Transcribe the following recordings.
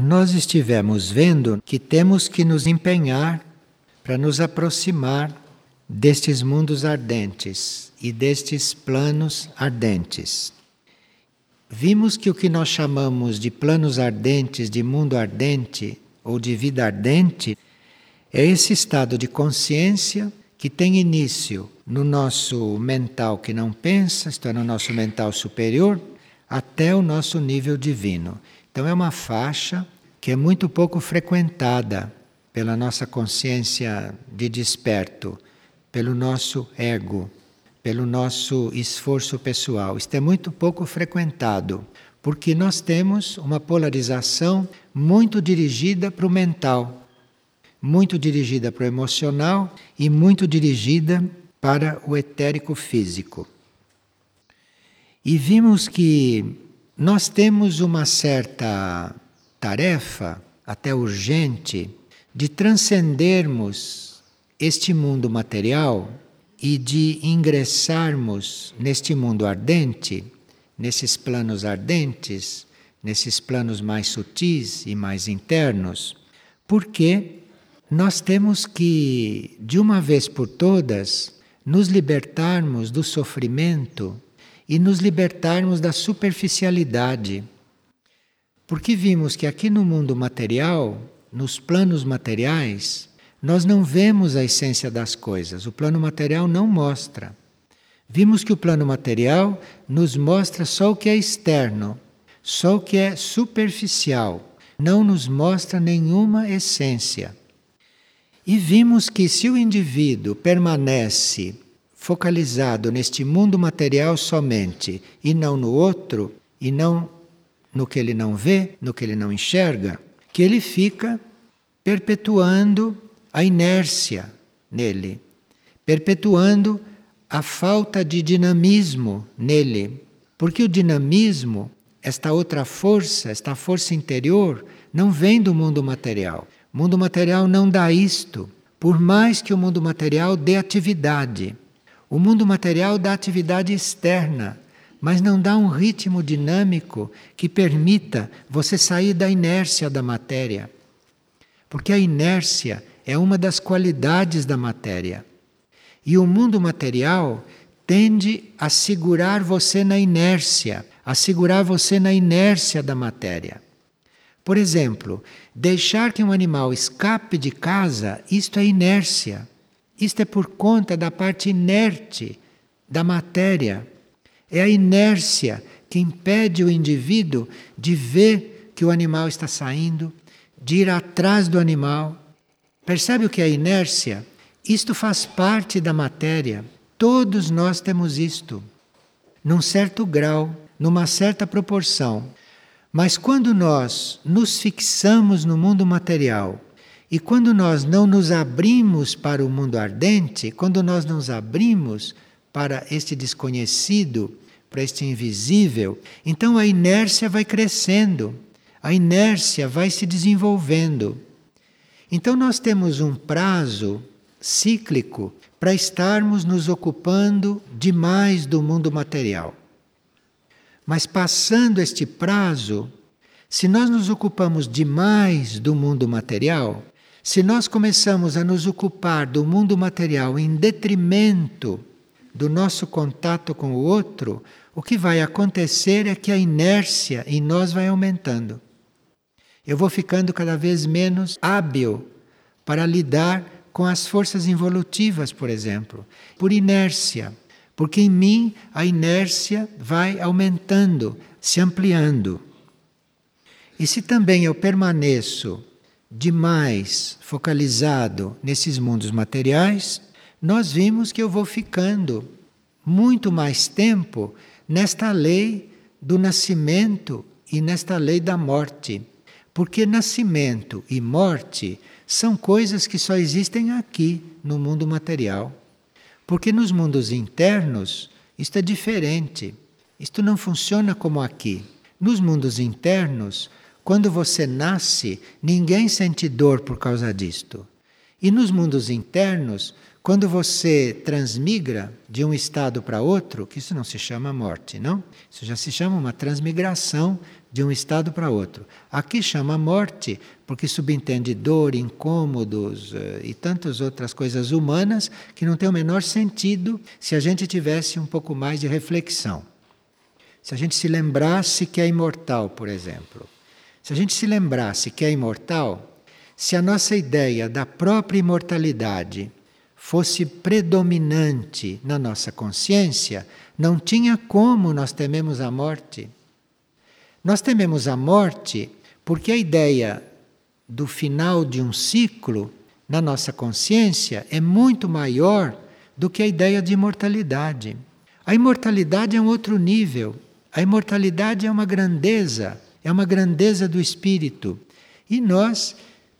nós estivemos vendo que temos que nos empenhar para nos aproximar destes mundos ardentes e destes planos ardentes. Vimos que o que nós chamamos de planos ardentes, de mundo ardente ou de vida ardente, é esse estado de consciência que tem início no nosso mental que não pensa, isto é, no nosso mental superior, até o nosso nível divino. Então é uma faixa que é muito pouco frequentada pela nossa consciência de desperto, pelo nosso ego, pelo nosso esforço pessoal. Isto é muito pouco frequentado, porque nós temos uma polarização muito dirigida para o mental, muito dirigida para o emocional e muito dirigida para o etérico físico. E vimos que nós temos uma certa tarefa, até urgente, de transcendermos este mundo material e de ingressarmos neste mundo ardente, nesses planos ardentes, nesses planos mais sutis e mais internos, porque nós temos que, de uma vez por todas, nos libertarmos do sofrimento e nos libertarmos da superficialidade. Porque vimos que aqui no mundo material, nos planos materiais, nós não vemos a essência das coisas. O plano material não mostra. Vimos que o plano material nos mostra só o que é externo, só o que é superficial, não nos mostra nenhuma essência. E vimos que se o indivíduo permanece focalizado neste mundo material somente e não no outro, e não no que ele não vê, no que ele não enxerga, que ele fica perpetuando a inércia nele, perpetuando a falta de dinamismo nele. Porque o dinamismo, esta outra força, esta força interior, não vem do mundo material. O mundo material não dá isto, por mais que o mundo material dê atividade. O mundo material dá atividade externa, mas não dá um ritmo dinâmico que permita você sair da inércia da matéria. Porque a inércia é uma das qualidades da matéria. E o mundo material tende a segurar você na inércia, a segurar você na inércia da matéria. Por exemplo, deixar que um animal escape de casa, isto é inércia. Isto é por conta da parte inerte da matéria. É a inércia que impede o indivíduo de ver que o animal está saindo, de ir atrás do animal. Percebe o que é inércia? Isto faz parte da matéria. Todos nós temos isto, num certo grau, numa certa proporção. Mas quando nós nos fixamos no mundo material e quando nós não nos abrimos para o mundo ardente, quando nós nos abrimos para este desconhecido, para este invisível, então a inércia vai crescendo, a inércia vai se desenvolvendo. Então nós temos um prazo cíclico para estarmos nos ocupando demais do mundo material. Mas passando este prazo, se nós nos ocupamos demais do mundo material, se nós começamos a nos ocupar do mundo material em detrimento do nosso contato com o outro, o que vai acontecer é que a inércia em nós vai aumentando. Eu vou ficando cada vez menos hábil para lidar com as forças involutivas, por exemplo, por inércia, porque em mim a inércia vai aumentando, se ampliando. E se também eu permaneço demais focalizado nesses mundos materiais, nós vimos que eu vou ficando muito mais tempo nesta lei do nascimento e nesta lei da morte. Porque nascimento e morte são coisas que só existem aqui no mundo material. Porque nos mundos internos isto é diferente. Isto não funciona como aqui. Nos mundos internos, quando você nasce, ninguém sente dor por causa disto. E nos mundos internos, quando você transmigra de um estado para outro, que isso não se chama morte, não? Isso já se chama uma transmigração de um estado para outro. Aqui chama morte porque subentende dor, incômodos eh, e tantas outras coisas humanas que não tem o menor sentido se a gente tivesse um pouco mais de reflexão. Se a gente se lembrasse que é imortal, por exemplo. Se a gente se lembrasse que é imortal, se a nossa ideia da própria imortalidade fosse predominante na nossa consciência, não tinha como nós tememos a morte. Nós tememos a morte porque a ideia do final de um ciclo na nossa consciência é muito maior do que a ideia de imortalidade. A imortalidade é um outro nível. A imortalidade é uma grandeza, é uma grandeza do espírito. E nós,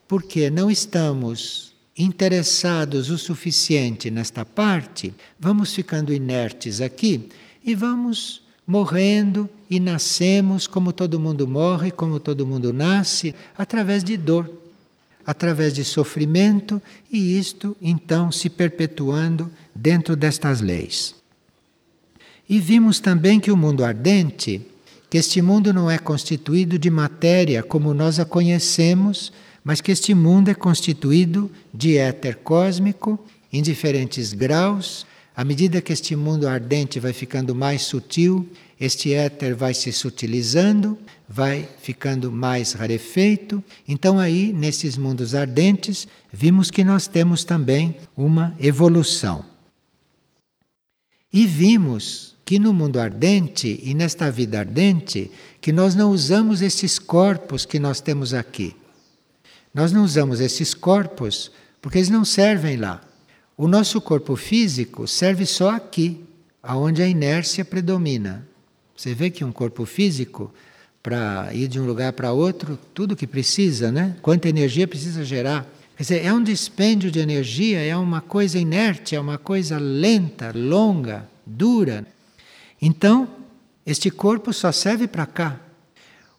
porque não estamos interessados o suficiente nesta parte, vamos ficando inertes aqui e vamos morrendo e nascemos como todo mundo morre, como todo mundo nasce, através de dor, através de sofrimento, e isto então se perpetuando dentro destas leis. E vimos também que o mundo ardente, que este mundo não é constituído de matéria como nós a conhecemos, mas que este mundo é constituído de éter cósmico em diferentes graus, à medida que este mundo ardente vai ficando mais sutil, este éter vai se sutilizando, vai ficando mais rarefeito. Então, aí, nesses mundos ardentes, vimos que nós temos também uma evolução. E vimos que no mundo ardente e nesta vida ardente, que nós não usamos esses corpos que nós temos aqui. Nós não usamos esses corpos porque eles não servem lá. O nosso corpo físico serve só aqui, aonde a inércia predomina. Você vê que um corpo físico, para ir de um lugar para outro, tudo que precisa, né? Quanta energia precisa gerar. Quer dizer, é um dispêndio de energia, é uma coisa inerte, é uma coisa lenta, longa, dura. Então, este corpo só serve para cá.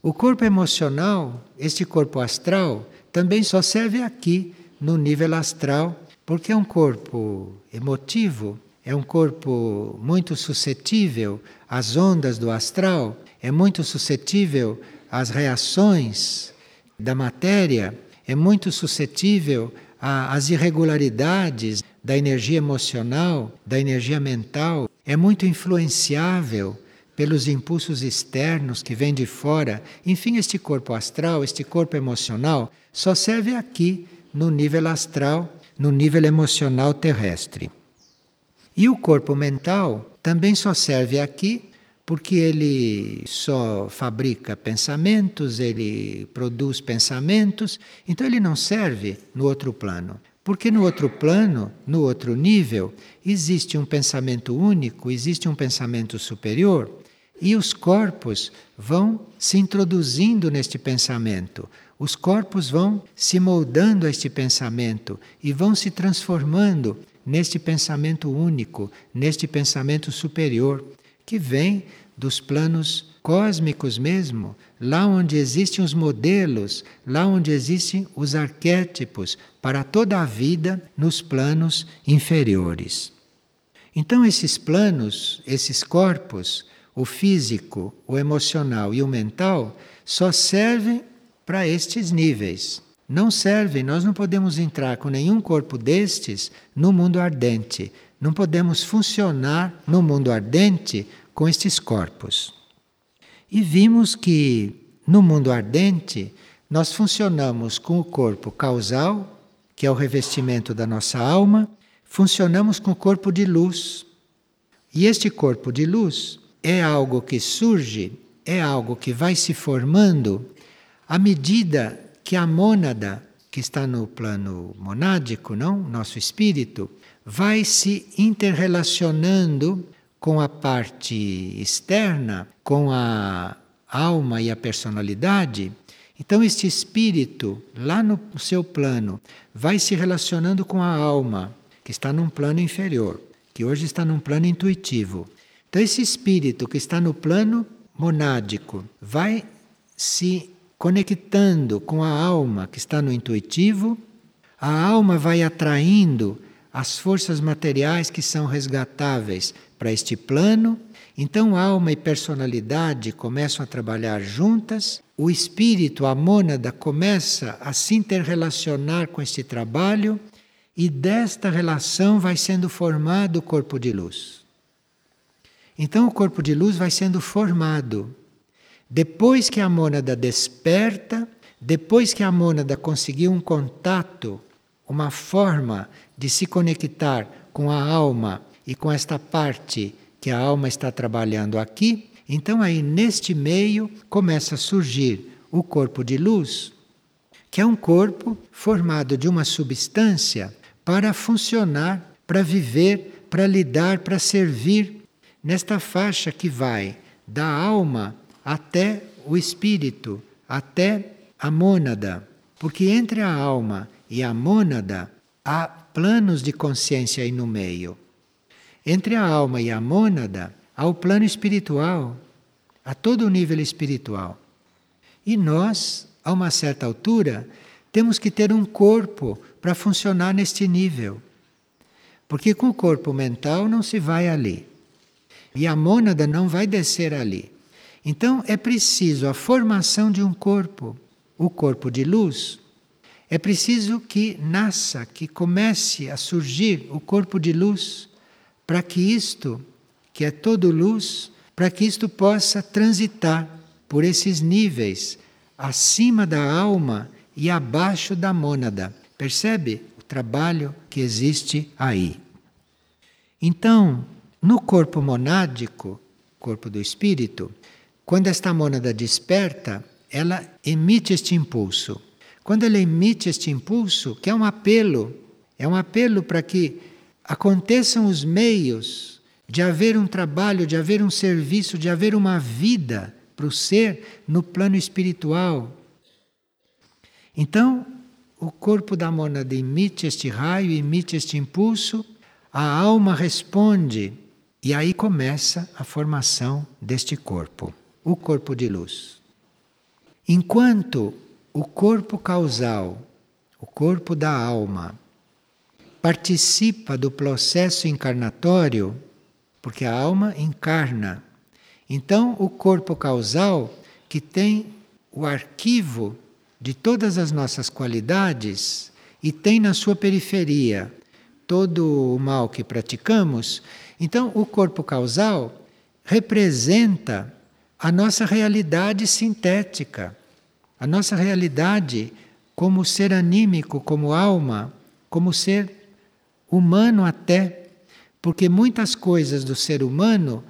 O corpo emocional, este corpo astral, também só serve aqui, no nível astral, porque é um corpo emotivo, é um corpo muito suscetível às ondas do astral, é muito suscetível às reações da matéria, é muito suscetível às irregularidades da energia emocional, da energia mental, é muito influenciável pelos impulsos externos que vêm de fora. Enfim, este corpo astral, este corpo emocional, só serve aqui, no nível astral, no nível emocional terrestre. E o corpo mental também só serve aqui porque ele só fabrica pensamentos, ele produz pensamentos, então ele não serve no outro plano. Porque no outro plano, no outro nível, existe um pensamento único, existe um pensamento superior, e os corpos vão se introduzindo neste pensamento. Os corpos vão se moldando a este pensamento e vão se transformando neste pensamento único, neste pensamento superior, que vem dos planos cósmicos mesmo, lá onde existem os modelos, lá onde existem os arquétipos para toda a vida nos planos inferiores. Então, esses planos, esses corpos, o físico, o emocional e o mental, só servem para estes níveis não servem, nós não podemos entrar com nenhum corpo destes no mundo ardente. Não podemos funcionar no mundo ardente com estes corpos. E vimos que no mundo ardente nós funcionamos com o corpo causal, que é o revestimento da nossa alma, funcionamos com o corpo de luz. E este corpo de luz é algo que surge, é algo que vai se formando à medida que a mônada, que está no plano monádico, não, nosso espírito, vai se interrelacionando com a parte externa, com a alma e a personalidade. Então, este espírito, lá no seu plano, vai se relacionando com a alma, que está num plano inferior, que hoje está num plano intuitivo. Então, esse espírito que está no plano monádico vai se conectando com a alma que está no intuitivo, a alma vai atraindo as forças materiais que são resgatáveis para este plano, Então, alma e personalidade começam a trabalhar juntas, o espírito, a mônada, começa a se interrelacionar com este trabalho e desta relação vai sendo formado o corpo de luz. Então, o corpo de luz vai sendo formado. Depois que a mônada desperta, depois que a mônada conseguiu um contato, uma forma de se conectar com a alma e com esta parte que a alma está trabalhando aqui, então aí neste meio começa a surgir o corpo de luz, que é um corpo formado de uma substância para funcionar, para viver, para lidar, para servir nesta faixa que vai da alma até o espírito, até a mônada. Porque entre a alma e a mônada há planos de consciência aí no meio. Entre a alma e a mônada há o plano espiritual, a todo o nível espiritual. E nós, a uma certa altura, temos que ter um corpo para funcionar neste nível. Porque com o corpo mental não se vai ali. E a mônada não vai descer ali. Então é preciso a formação de um corpo, o corpo de luz. É preciso que nasça, que comece a surgir o corpo de luz para que isto, que é todo luz, para que isto possa transitar por esses níveis, acima da alma e abaixo da mônada. Percebe o trabalho que existe aí? Então, no corpo monádico, corpo do espírito, quando esta mônada desperta, ela emite este impulso. Quando ela emite este impulso, que é um apelo, é um apelo para que aconteçam os meios de haver um trabalho, de haver um serviço, de haver uma vida para o ser no plano espiritual. Então, o corpo da mônada emite este raio, emite este impulso, a alma responde, e aí começa a formação deste corpo, o corpo de luz. Enquanto o corpo causal, o corpo da alma, participa do processo encarnatório, porque a alma encarna. Então, o corpo causal, que tem o arquivo de todas as nossas qualidades e tem na sua periferia todo o mal que praticamos, então o corpo causal representa a nossa realidade sintética, a nossa realidade como ser anímico, como alma, como ser humano até, porque muitas coisas do ser humano,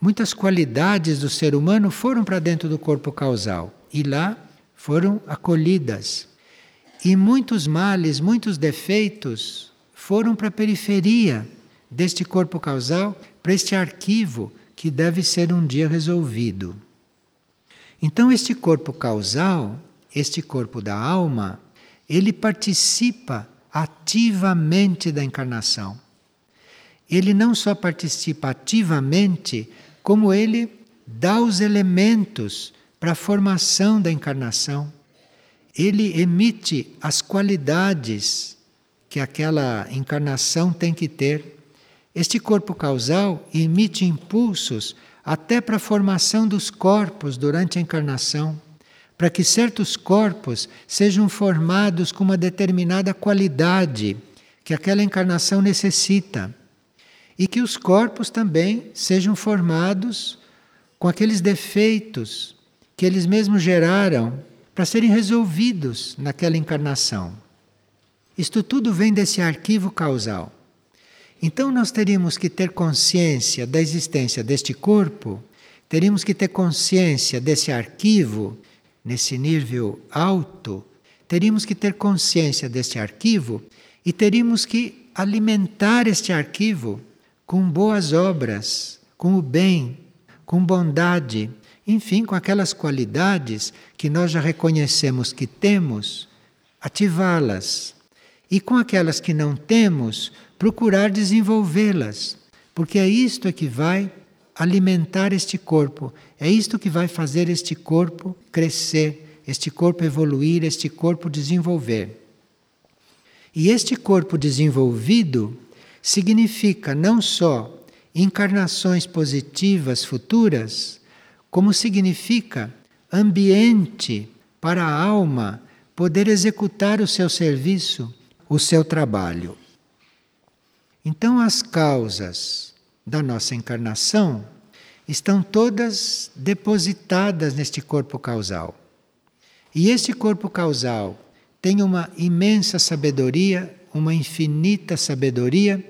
muitas qualidades do ser humano foram para dentro do corpo causal e lá foram acolhidas. E muitos males, muitos defeitos foram para a periferia deste corpo causal, para este arquivo que deve ser um dia resolvido. Então, este corpo causal, este corpo da alma, ele participa ativamente da encarnação. Ele não só participa ativamente, como ele dá os elementos para a formação da encarnação. Ele emite as qualidades que aquela encarnação tem que ter. Este corpo causal emite impulsos até para a formação dos corpos durante a encarnação para que certos corpos sejam formados com uma determinada qualidade que aquela encarnação necessita. E que os corpos também sejam formados com aqueles defeitos que eles mesmos geraram para serem resolvidos naquela encarnação. Isto tudo vem desse arquivo causal. Então nós teríamos que ter consciência da existência deste corpo, teríamos que ter consciência desse arquivo nesse nível alto, teríamos que ter consciência deste arquivo e teríamos que alimentar este arquivo com boas obras, com o bem, com bondade, enfim, com aquelas qualidades que nós já reconhecemos que temos, ativá-las. E com aquelas que não temos, procurar desenvolvê-las, porque é isto que vai alimentar este corpo. É isto que vai fazer este corpo crescer, este corpo evoluir, este corpo desenvolver. E este corpo desenvolvido significa não só encarnações positivas futuras, como significa ambiente para a alma poder executar o seu serviço, o seu trabalho. Então, as causas da nossa encarnação estão todas depositadas neste corpo causal. E este corpo causal tem uma imensa sabedoria, uma infinita sabedoria,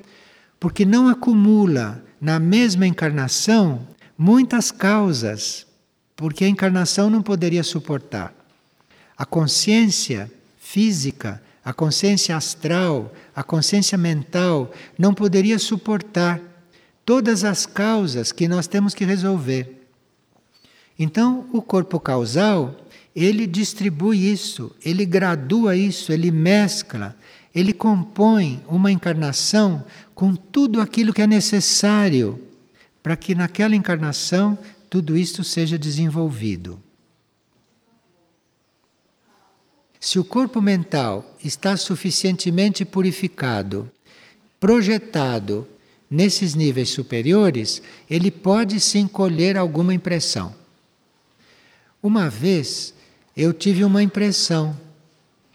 porque não acumula na mesma encarnação muitas causas, porque a encarnação não poderia suportar. A consciência física, a consciência astral, a consciência mental não poderia suportar todas as causas que nós temos que resolver. Então, o corpo causal, ele distribui isso, ele gradua isso, ele mescla, ele compõe uma encarnação com tudo aquilo que é necessário para que naquela encarnação tudo isto seja desenvolvido. Se o corpo mental está suficientemente purificado, projetado nesses níveis superiores, ele pode sim colher alguma impressão. Uma vez eu tive uma impressão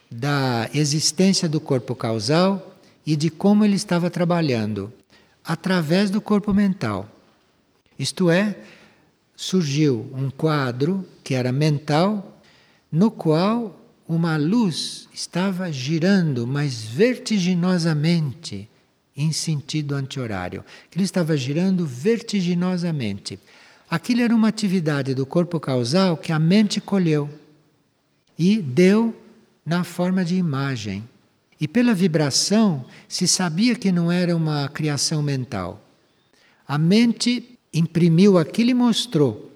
da existência do corpo causal e de como ele estava trabalhando através do corpo mental. Isto é, surgiu um quadro que era mental, no qual uma luz estava girando, mas vertiginosamente em sentido anti-horário. Ele estava girando vertiginosamente. Aquilo era uma atividade do corpo causal que a mente colheu e deu na forma de imagem. E pela vibração se sabia que não era uma criação mental. A mente imprimiu aquilo e mostrou,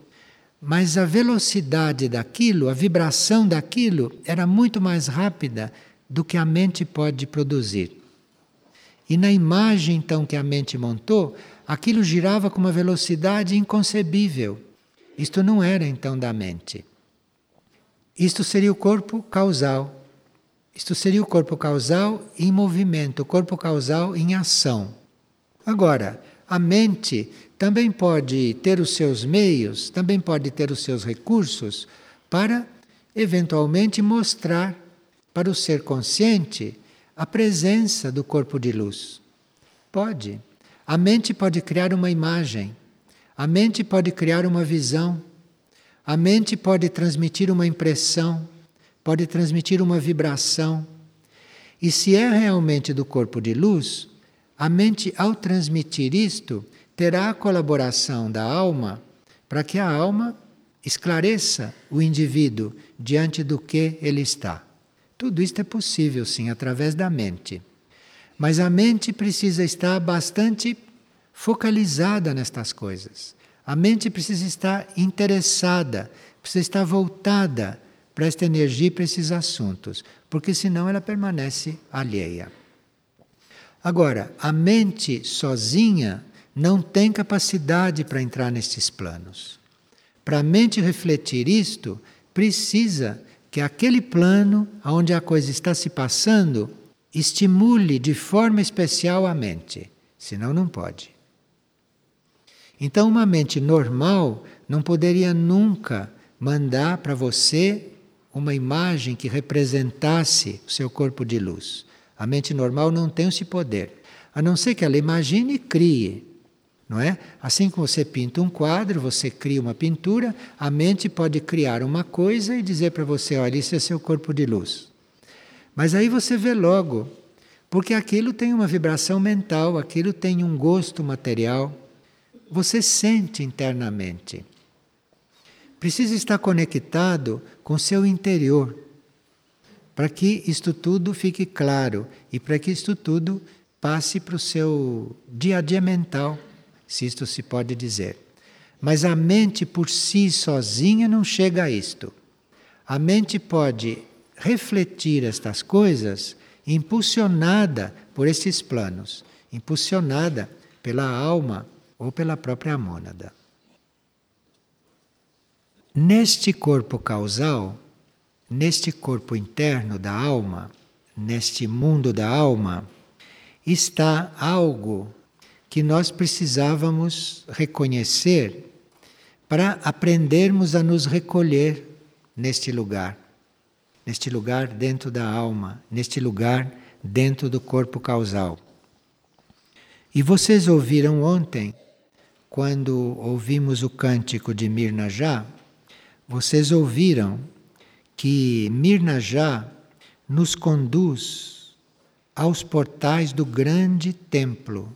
mas a velocidade daquilo, a vibração daquilo era muito mais rápida do que a mente pode produzir. E na imagem então que a mente montou, aquilo girava com uma velocidade inconcebível. Isto não era então da mente. Isto seria o corpo causal. Isto seria o corpo causal em movimento, o corpo causal em ação. Agora, a mente também pode ter os seus meios, também pode ter os seus recursos para eventualmente mostrar para o ser consciente a presença do corpo de luz. Pode. A mente pode criar uma imagem, a mente pode criar uma visão, a mente pode transmitir uma impressão, pode transmitir uma vibração. E se é realmente do corpo de luz, a mente, ao transmitir isto, terá a colaboração da alma para que a alma esclareça o indivíduo diante do que ele está. Tudo isto é possível, sim, através da mente. Mas a mente precisa estar bastante focalizada nestas coisas. A mente precisa estar interessada, precisa estar voltada para esta energia e para esses assuntos, porque senão ela permanece alheia. Agora, a mente sozinha não tem capacidade para entrar nestes planos. Para a mente refletir isto, precisa que aquele plano onde a coisa está se passando estimule de forma especial a mente, senão não pode. Então, uma mente normal não poderia nunca mandar para você uma imagem que representasse o seu corpo de luz. A mente normal não tem esse poder, a não ser que ela imagine e crie não é? Assim como você pinta um quadro, você cria uma pintura, a mente pode criar uma coisa e dizer para você: olha, isso é seu corpo de luz. Mas aí você vê logo, porque aquilo tem uma vibração mental, aquilo tem um gosto material. Você sente internamente. Precisa estar conectado com seu interior, para que isto tudo fique claro e para que isto tudo passe para o seu dia a dia mental se isto se pode dizer. Mas a mente por si sozinha não chega a isto. A mente pode refletir estas coisas impulsionada por esses planos, impulsionada pela alma ou pela própria mônada. Neste corpo causal, neste corpo interno da alma, neste mundo da alma, está algo que nós precisávamos reconhecer para aprendermos a nos recolher neste lugar, neste lugar dentro da alma, neste lugar dentro do corpo causal. E vocês ouviram ontem, quando ouvimos o cântico de Mirna Já, vocês ouviram que Mirna Já nos conduz aos portais do grande templo.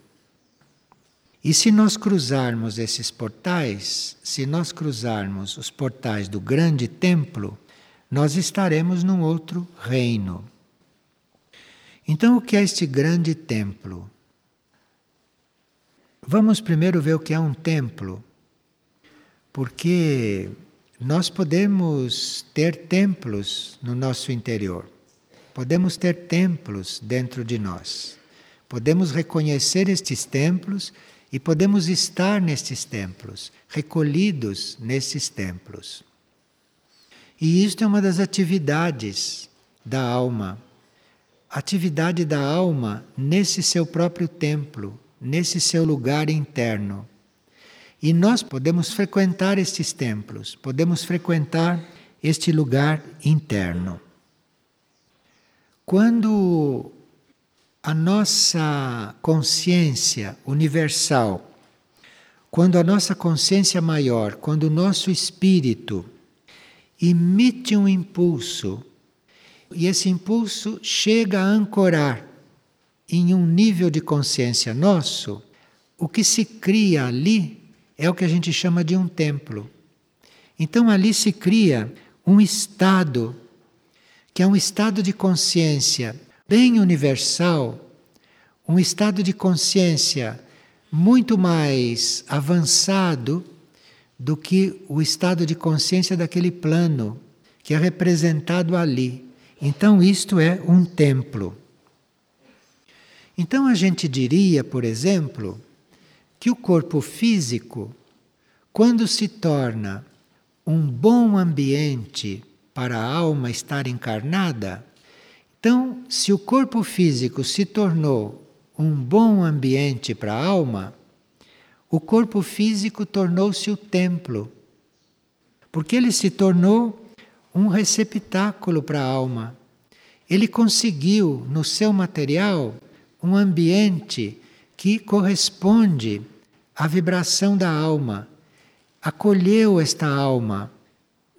E se nós cruzarmos esses portais, se nós cruzarmos os portais do grande templo, nós estaremos num outro reino. Então, o que é este grande templo? Vamos primeiro ver o que é um templo, porque nós podemos ter templos no nosso interior, podemos ter templos dentro de nós, podemos reconhecer estes templos e podemos estar nestes templos, recolhidos nestes templos. E isto é uma das atividades da alma. Atividade da alma nesse seu próprio templo, nesse seu lugar interno. E nós podemos frequentar estes templos, podemos frequentar este lugar interno. Quando a nossa consciência universal, quando a nossa consciência maior, quando o nosso espírito emite um impulso, e esse impulso chega a ancorar em um nível de consciência nosso, o que se cria ali é o que a gente chama de um templo. Então ali se cria um estado, que é um estado de consciência bem universal, um estado de consciência muito mais avançado do que o estado de consciência daquele plano que é representado ali. Então, isto é um templo. Então a gente diria, por exemplo, que o corpo físico, quando se torna um bom ambiente para a alma estar encarnada, então, se o corpo físico se tornou um bom ambiente para a alma, o corpo físico tornou-se o templo, porque ele se tornou um receptáculo para a alma. Ele conseguiu, no seu material, um ambiente que corresponde à vibração da alma, acolheu esta alma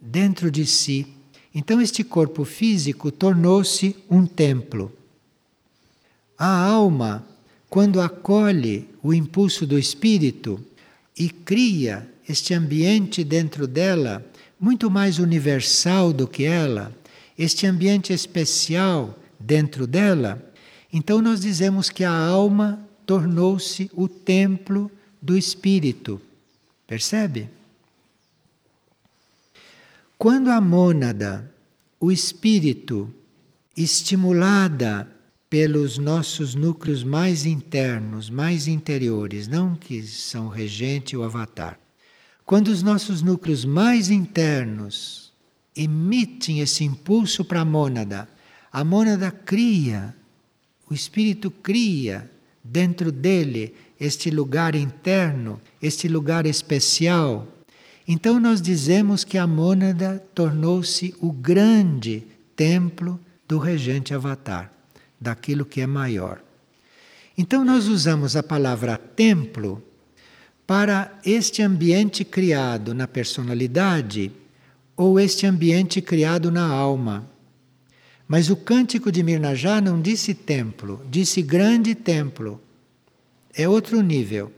dentro de si. Então, este corpo físico tornou-se um templo. A alma, quando acolhe o impulso do espírito e cria este ambiente dentro dela, muito mais universal do que ela, este ambiente especial dentro dela, então nós dizemos que a alma tornou-se o templo do espírito. Percebe? Quando a mônada, o espírito, estimulada pelos nossos núcleos mais internos, mais interiores, não que são regente ou avatar. Quando os nossos núcleos mais internos emitem esse impulso para a mônada, a mônada cria o espírito cria dentro dele este lugar interno, este lugar especial. Então nós dizemos que a mônada tornou-se o grande templo do regente avatar, daquilo que é maior. Então nós usamos a palavra templo para este ambiente criado na personalidade ou este ambiente criado na alma. Mas o cântico de Mirnajá não disse templo, disse grande templo. É outro nível.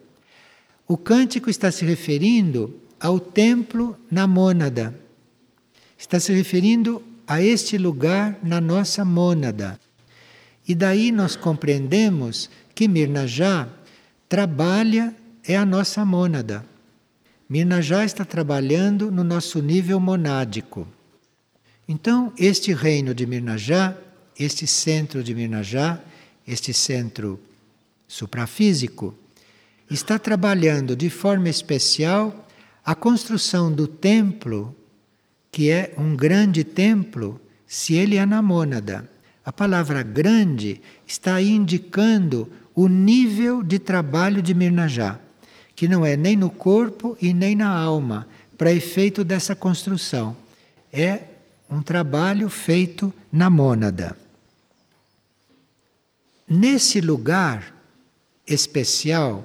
O cântico está se referindo ao templo na mônada. Está se referindo a este lugar na nossa mônada. E daí nós compreendemos que Mirnajá trabalha é a nossa mônada. Mirnajá está trabalhando no nosso nível monádico. Então, este reino de Mirnajá, este centro de Mirnajá, este centro suprafísico, está trabalhando de forma especial a construção do templo, que é um grande templo, se ele é na mônada. A palavra grande está aí indicando o nível de trabalho de Mirnajá, que não é nem no corpo e nem na alma, para efeito dessa construção. É um trabalho feito na mônada. Nesse lugar especial,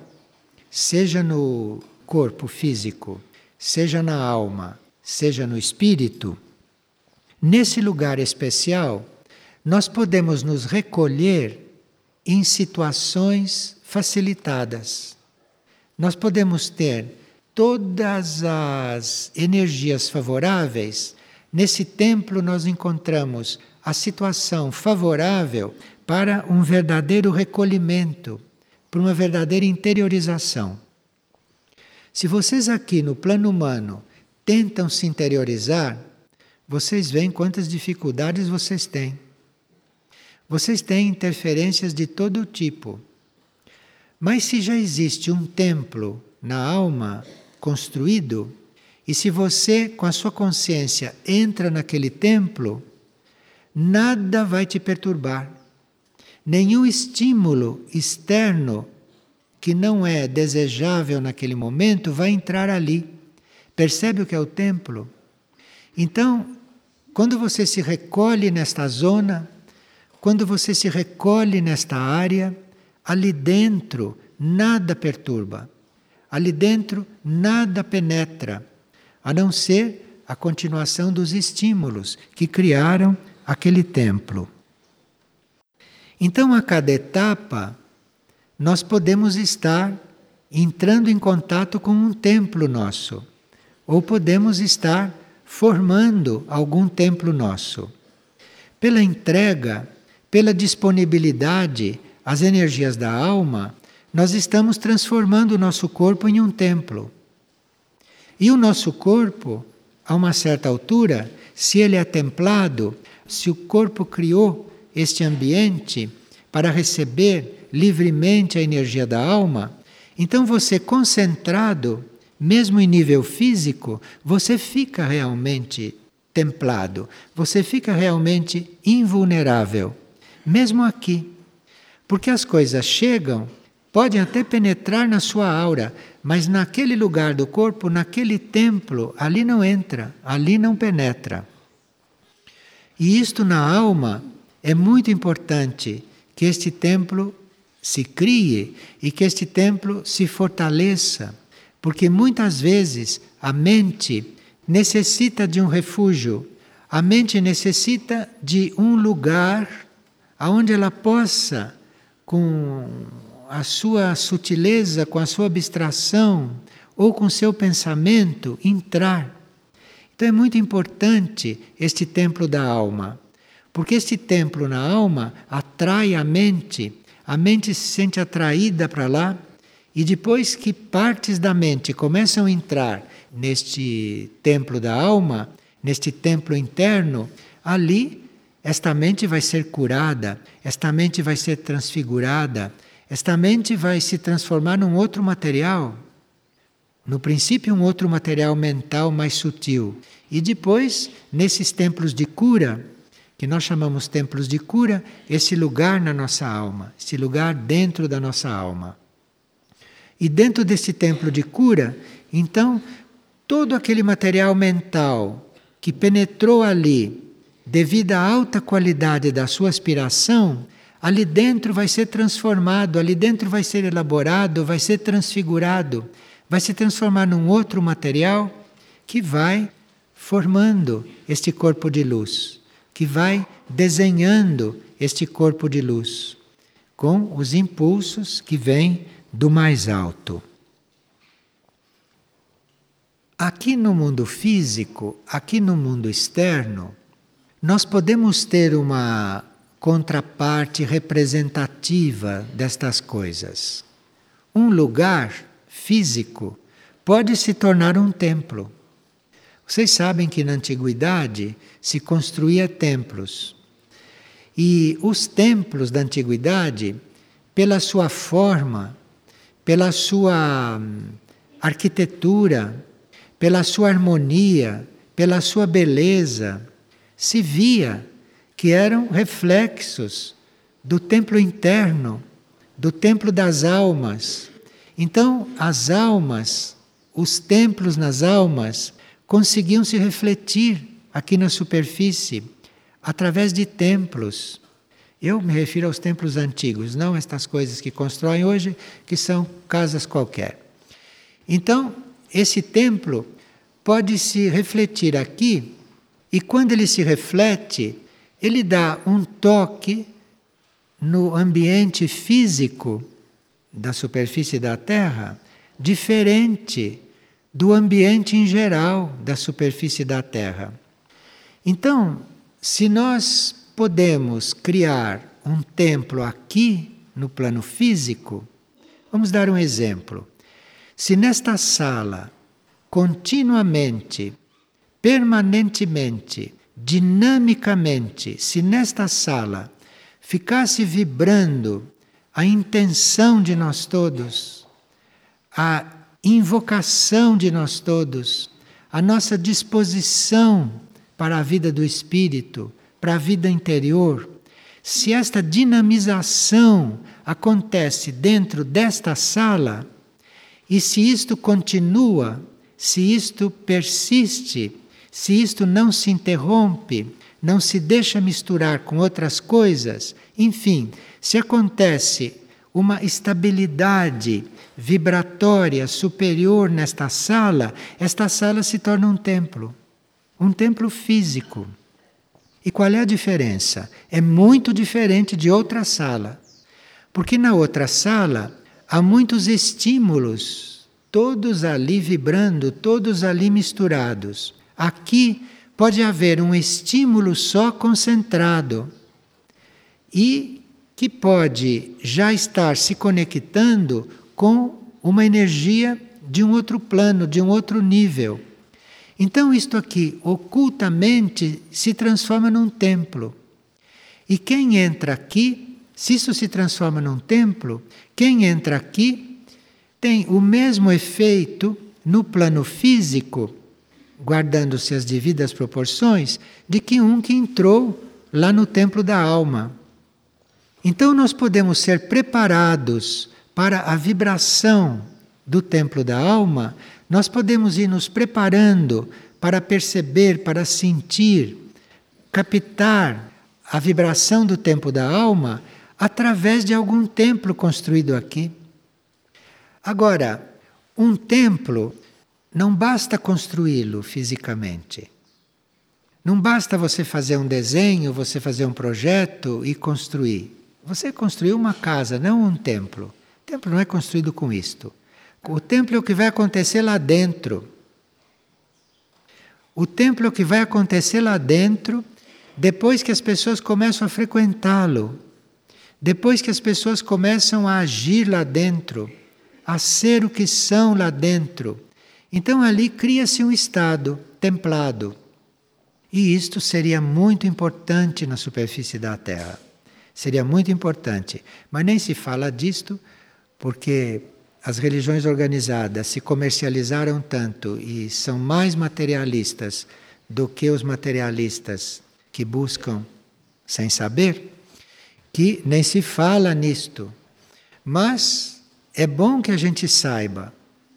seja no corpo físico, seja na alma, seja no espírito, nesse lugar especial, nós podemos nos recolher em situações facilitadas. Nós podemos ter todas as energias favoráveis. Nesse templo, nós encontramos a situação favorável para um verdadeiro recolhimento, para uma verdadeira interiorização. Se vocês aqui no plano humano tentam se interiorizar, vocês veem quantas dificuldades vocês têm. Vocês têm interferências de todo tipo. Mas se já existe um templo na alma construído, e se você, com a sua consciência, entra naquele templo, nada vai te perturbar. Nenhum estímulo externo que não é desejável naquele momento vai entrar ali. Percebe o que é o templo? Então, quando você se recolhe nesta zona, quando você se recolhe nesta área, ali dentro nada perturba, ali dentro nada penetra, a não ser a continuação dos estímulos que criaram aquele templo. Então, a cada etapa, nós podemos estar entrando em contato com um templo nosso, ou podemos estar formando algum templo nosso. Pela entrega pela disponibilidade às energias da alma, nós estamos transformando o nosso corpo em um templo. E o nosso corpo, a uma certa altura, se ele é templado, se o corpo criou este ambiente para receber livremente a energia da alma, então você concentrado, mesmo em nível físico, você fica realmente templado, você fica realmente invulnerável mesmo aqui. Porque as coisas chegam, podem até penetrar na sua aura, mas naquele lugar do corpo, naquele templo, ali não entra, ali não penetra. E isto na alma é muito importante que este templo se crie e que este templo se fortaleça, porque muitas vezes a mente necessita de um refúgio, a mente necessita de um lugar aonde ela possa, com a sua sutileza, com a sua abstração ou com seu pensamento, entrar. Então é muito importante este templo da alma, porque este templo na alma atrai a mente, a mente se sente atraída para lá, e depois que partes da mente começam a entrar neste templo da alma, neste templo interno, ali esta mente vai ser curada, esta mente vai ser transfigurada, esta mente vai se transformar num outro material. No princípio, um outro material mental mais sutil. E depois, nesses templos de cura, que nós chamamos templos de cura, esse lugar na nossa alma, esse lugar dentro da nossa alma. E dentro desse templo de cura, então, todo aquele material mental que penetrou ali devido à alta qualidade da sua aspiração, ali dentro vai ser transformado, ali dentro vai ser elaborado, vai ser transfigurado, vai se transformar num outro material que vai formando este corpo de luz, que vai desenhando este corpo de luz com os impulsos que vêm do mais alto. Aqui no mundo físico, aqui no mundo externo, nós podemos ter uma contraparte representativa destas coisas. Um lugar físico pode se tornar um templo. Vocês sabem que na antiguidade se construía templos. E os templos da antiguidade, pela sua forma, pela sua hum, arquitetura, pela sua harmonia, pela sua beleza, se via que eram reflexos do templo interno do templo das almas. Então, as almas, os templos nas almas, conseguiam se refletir aqui na superfície através de templos. Eu me refiro aos templos antigos, não estas coisas que constroem hoje, que são casas qualquer. Então, esse templo pode se refletir aqui, e quando ele se reflete, ele dá um toque no ambiente físico da superfície da Terra diferente do ambiente em geral da superfície da Terra. Então, se nós podemos criar um templo aqui no plano físico, vamos dar um exemplo. Se nesta sala, continuamente, permanentemente, dinamicamente, se nesta sala ficasse vibrando a intenção de nós todos, a invocação de nós todos, a nossa disposição para a vida do espírito, para a vida interior, se esta dinamização acontece dentro desta sala, e se isto continua, se isto persiste, se isto não se interrompe, não se deixa misturar com outras coisas, enfim, se acontece uma estabilidade vibratória superior nesta sala, esta sala se torna um templo, um templo físico. E qual é a diferença? É muito diferente de outra sala. Porque na outra sala há muitos estímulos, todos ali vibrando, todos ali misturados. Aqui pode haver um estímulo só concentrado e que pode já estar se conectando com uma energia de um outro plano, de um outro nível. Então, isto aqui ocultamente se transforma num templo. E quem entra aqui, se isso se transforma num templo, quem entra aqui tem o mesmo efeito no plano físico guardando-se as devidas proporções, de que um que entrou lá no templo da alma. Então nós podemos ser preparados para a vibração do templo da alma, nós podemos ir nos preparando para perceber, para sentir, captar a vibração do templo da alma através de algum templo construído aqui. Agora, um templo não basta construí-lo fisicamente. Não basta você fazer um desenho, você fazer um projeto e construir. Você construiu uma casa, não um templo. O templo não é construído com isto. O templo é o que vai acontecer lá dentro. O templo é o que vai acontecer lá dentro depois que as pessoas começam a frequentá-lo. Depois que as pessoas começam a agir lá dentro, a ser o que são lá dentro. Então ali cria-se um estado templado. E isto seria muito importante na superfície da Terra. Seria muito importante. Mas nem se fala disto porque as religiões organizadas se comercializaram tanto e são mais materialistas do que os materialistas que buscam sem saber, que nem se fala nisto. Mas é bom que a gente saiba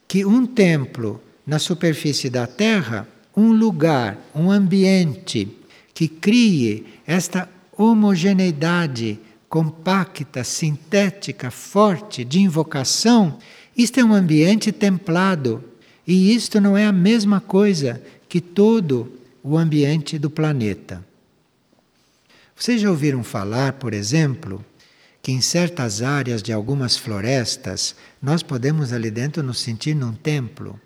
que um templo na superfície da Terra um lugar, um ambiente que crie esta homogeneidade compacta, sintética, forte de invocação, isto é um ambiente templado. E isto não é a mesma coisa que todo o ambiente do planeta. Vocês já ouviram falar, por exemplo, que em certas áreas de algumas florestas nós podemos ali dentro nos sentir num templo.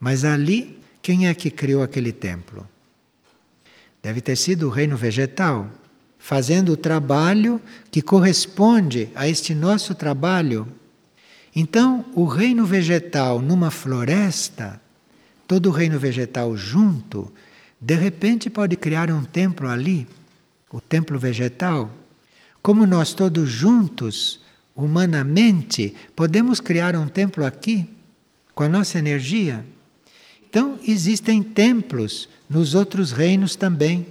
Mas ali, quem é que criou aquele templo? Deve ter sido o reino vegetal, fazendo o trabalho que corresponde a este nosso trabalho. Então, o reino vegetal numa floresta, todo o reino vegetal junto, de repente pode criar um templo ali, o templo vegetal. Como nós todos juntos, humanamente, podemos criar um templo aqui, com a nossa energia. Então, existem templos nos outros reinos também.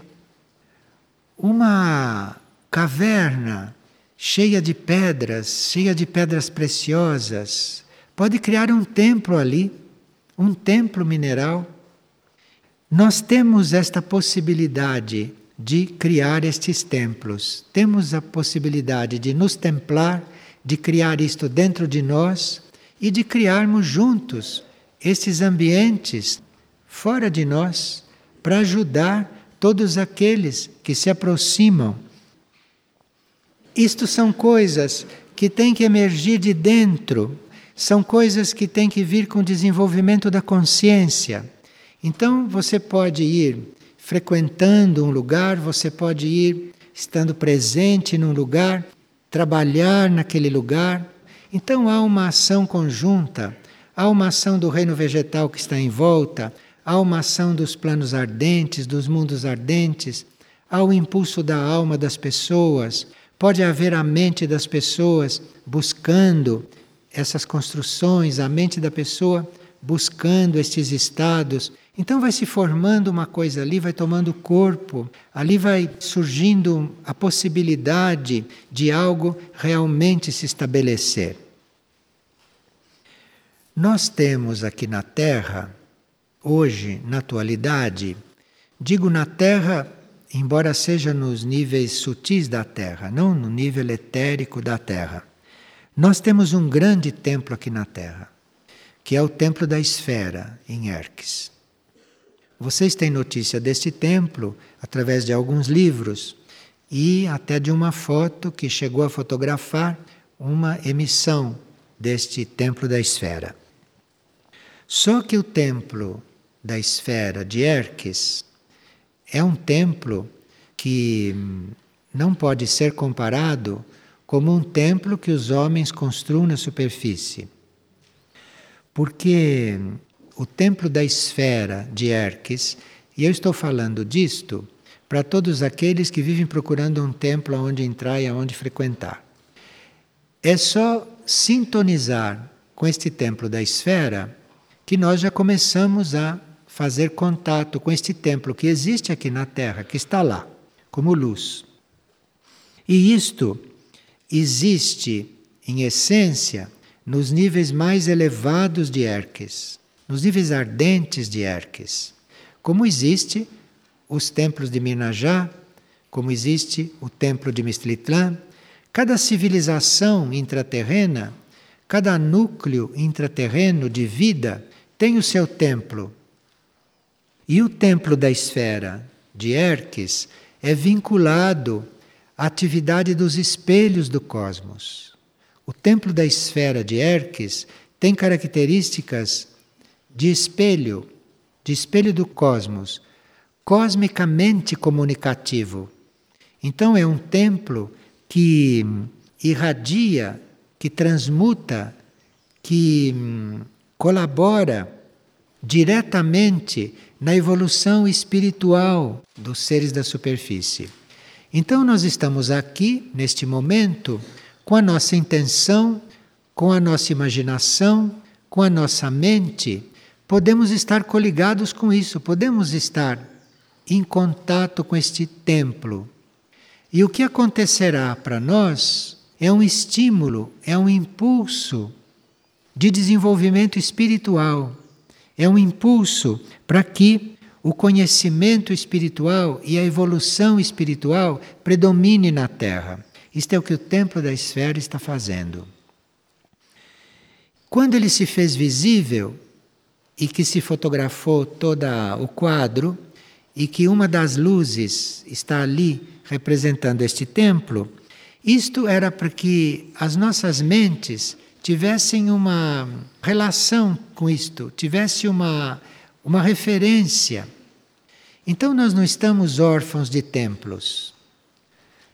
Uma caverna cheia de pedras, cheia de pedras preciosas. Pode criar um templo ali, um templo mineral. Nós temos esta possibilidade de criar estes templos. Temos a possibilidade de nos templar, de criar isto dentro de nós e de criarmos juntos estes ambientes fora de nós para ajudar todos aqueles que se aproximam. Isto são coisas que têm que emergir de dentro, são coisas que têm que vir com o desenvolvimento da consciência. Então você pode ir frequentando um lugar, você pode ir estando presente num lugar, trabalhar naquele lugar. Então há uma ação conjunta, há uma ação do reino vegetal que está em volta, há uma ação dos planos ardentes, dos mundos ardentes, há o impulso da alma das pessoas, pode haver a mente das pessoas buscando essas construções, a mente da pessoa buscando estes estados. Então vai se formando uma coisa ali, vai tomando corpo, ali vai surgindo a possibilidade de algo realmente se estabelecer. Nós temos aqui na Terra hoje, na atualidade, digo na Terra, embora seja nos níveis sutis da Terra, não no nível etérico da Terra. Nós temos um grande templo aqui na Terra, que é o Templo da Esfera, em Erques. Vocês têm notícia deste templo através de alguns livros e até de uma foto que chegou a fotografar uma emissão deste Templo da Esfera. Só que o templo da esfera de Erques é um templo que não pode ser comparado como um templo que os homens construam na superfície. Porque o templo da esfera de Erques, e eu estou falando disto para todos aqueles que vivem procurando um templo onde entrar e aonde frequentar. É só sintonizar com este templo da esfera que nós já começamos a fazer contato com este templo que existe aqui na Terra, que está lá, como luz. E isto existe, em essência, nos níveis mais elevados de Erques, nos níveis ardentes de Erques, como existe os templos de Minajá, como existe o templo de Mistlitlã, cada civilização intraterrena, cada núcleo intraterreno de vida tem o seu templo e o templo da esfera de Erques é vinculado à atividade dos espelhos do cosmos. O templo da esfera de Erques tem características de espelho, de espelho do cosmos, cosmicamente comunicativo. Então é um templo que irradia, que transmuta, que hum, colabora diretamente na evolução espiritual dos seres da superfície. Então, nós estamos aqui, neste momento, com a nossa intenção, com a nossa imaginação, com a nossa mente, podemos estar coligados com isso, podemos estar em contato com este templo. E o que acontecerá para nós é um estímulo, é um impulso de desenvolvimento espiritual é um impulso para que o conhecimento espiritual e a evolução espiritual predomine na Terra. Isto é o que o Templo da Esfera está fazendo. Quando ele se fez visível e que se fotografou todo o quadro e que uma das luzes está ali representando este templo, isto era para que as nossas mentes tivessem uma relação com isto, tivesse uma, uma referência. Então nós não estamos órfãos de templos.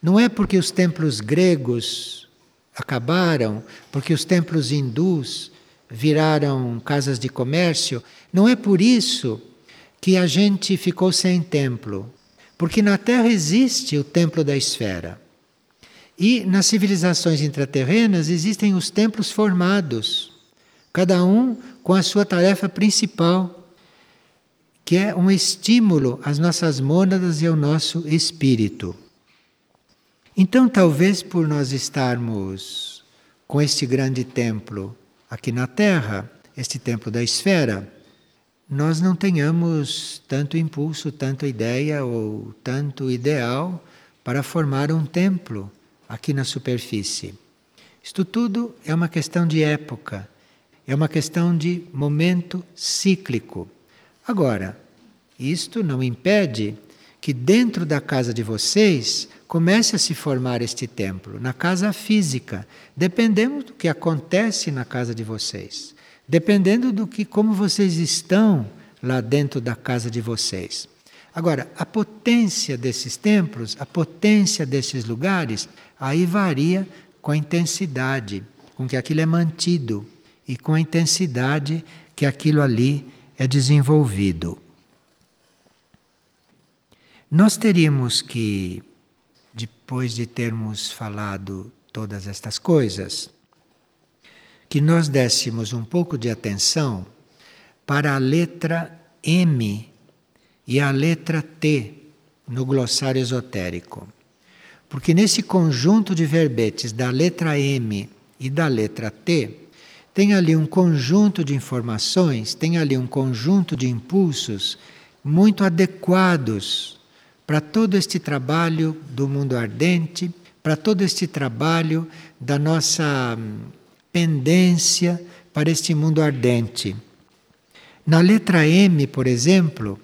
Não é porque os templos gregos acabaram, porque os templos hindus viraram casas de comércio, não é por isso que a gente ficou sem templo. Porque na Terra existe o templo da esfera. E nas civilizações intraterrenas existem os templos formados, cada um com a sua tarefa principal, que é um estímulo às nossas mônadas e ao nosso espírito. Então, talvez por nós estarmos com este grande templo aqui na Terra, este templo da esfera, nós não tenhamos tanto impulso, tanta ideia ou tanto ideal para formar um templo aqui na superfície. Isto tudo é uma questão de época, é uma questão de momento cíclico. Agora, isto não impede que dentro da casa de vocês comece a se formar este templo, na casa física, dependendo do que acontece na casa de vocês dependendo do que como vocês estão lá dentro da casa de vocês. Agora, a potência desses templos, a potência desses lugares, aí varia com a intensidade com que aquilo é mantido e com a intensidade que aquilo ali é desenvolvido. Nós teríamos que, depois de termos falado todas estas coisas, que nós dessemos um pouco de atenção para a letra M e a letra T no glossário esotérico. Porque nesse conjunto de verbetes da letra M e da letra T, tem ali um conjunto de informações, tem ali um conjunto de impulsos muito adequados para todo este trabalho do mundo ardente, para todo este trabalho da nossa pendência para este mundo ardente. Na letra M, por exemplo,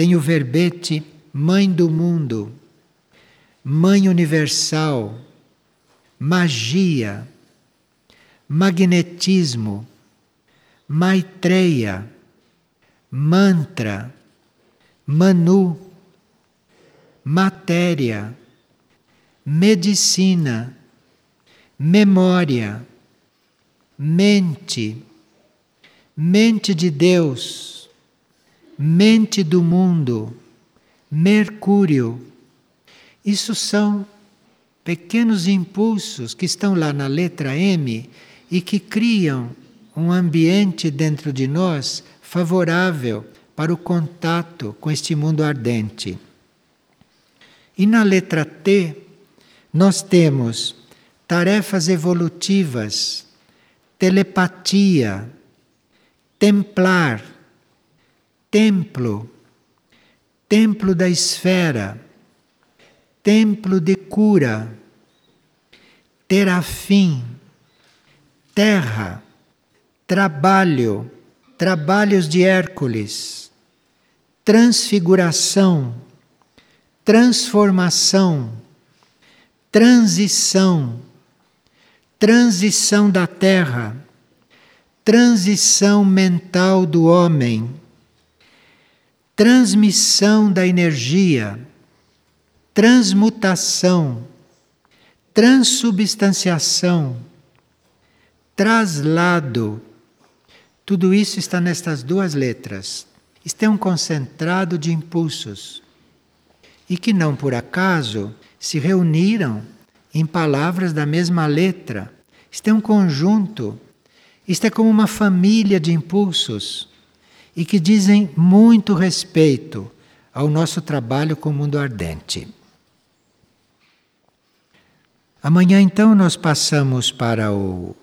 tem o verbete Mãe do Mundo, Mãe Universal, Magia, Magnetismo, Maitreya, Mantra, Manu, Matéria, Medicina, Memória, mente, mente de Deus, mente do mundo, Mercúrio. Isso são pequenos impulsos que estão lá na letra M e que criam um ambiente dentro de nós favorável para o contato com este mundo ardente. E na letra T, nós temos tarefas evolutivas telepatia, templar, templo, templo da esfera, templo de cura, terafim, terra, trabalho, trabalhos de Hércules, transfiguração, transformação, transição transição da Terra, transição mental do homem, transmissão da energia, transmutação, transubstanciação, traslado. Tudo isso está nestas duas letras. Isto é um concentrado de impulsos e que não por acaso se reuniram em palavras da mesma letra. Isto é um conjunto. Isto é como uma família de impulsos e que dizem muito respeito ao nosso trabalho com o mundo ardente. Amanhã, então, nós passamos para o,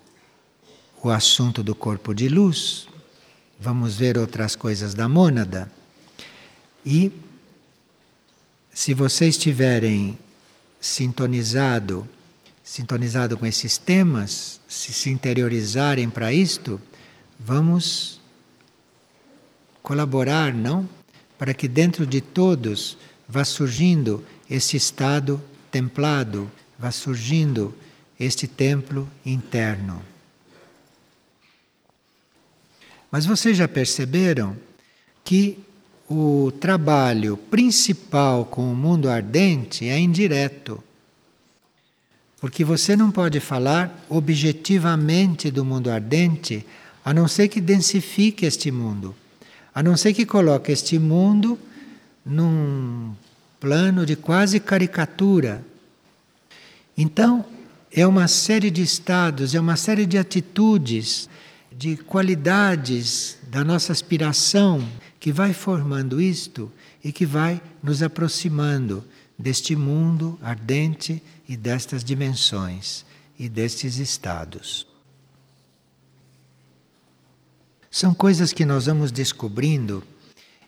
o assunto do corpo de luz. Vamos ver outras coisas da mônada. E, se vocês tiverem sintonizado, sintonizado com esses temas, se se interiorizarem para isto, vamos colaborar, não? Para que dentro de todos vá surgindo esse estado templado, vá surgindo este templo interno. Mas vocês já perceberam que o trabalho principal com o mundo ardente é indireto. Porque você não pode falar objetivamente do mundo ardente a não ser que densifique este mundo, a não ser que coloque este mundo num plano de quase caricatura. Então, é uma série de estados, é uma série de atitudes, de qualidades da nossa aspiração que vai formando isto e que vai nos aproximando deste mundo ardente e destas dimensões e destes estados. São coisas que nós vamos descobrindo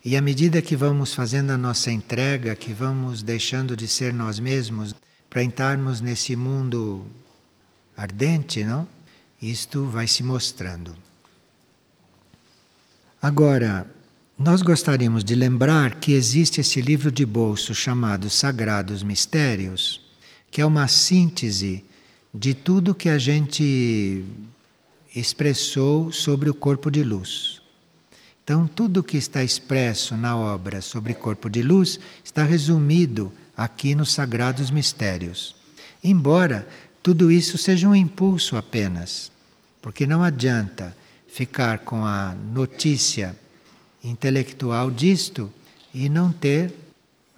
e à medida que vamos fazendo a nossa entrega, que vamos deixando de ser nós mesmos para entrarmos nesse mundo ardente, não? Isto vai se mostrando. Agora, nós gostaríamos de lembrar que existe esse livro de bolso chamado Sagrados Mistérios, que é uma síntese de tudo que a gente expressou sobre o corpo de luz. Então, tudo que está expresso na obra sobre corpo de luz está resumido aqui nos Sagrados Mistérios. Embora tudo isso seja um impulso apenas, porque não adianta ficar com a notícia intelectual disto e não ter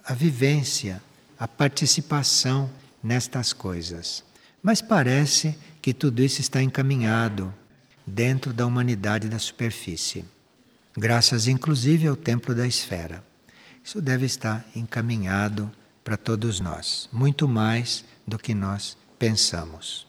a vivência, a participação nestas coisas. Mas parece que tudo isso está encaminhado dentro da humanidade da superfície, graças inclusive ao templo da esfera. Isso deve estar encaminhado para todos nós, muito mais do que nós pensamos.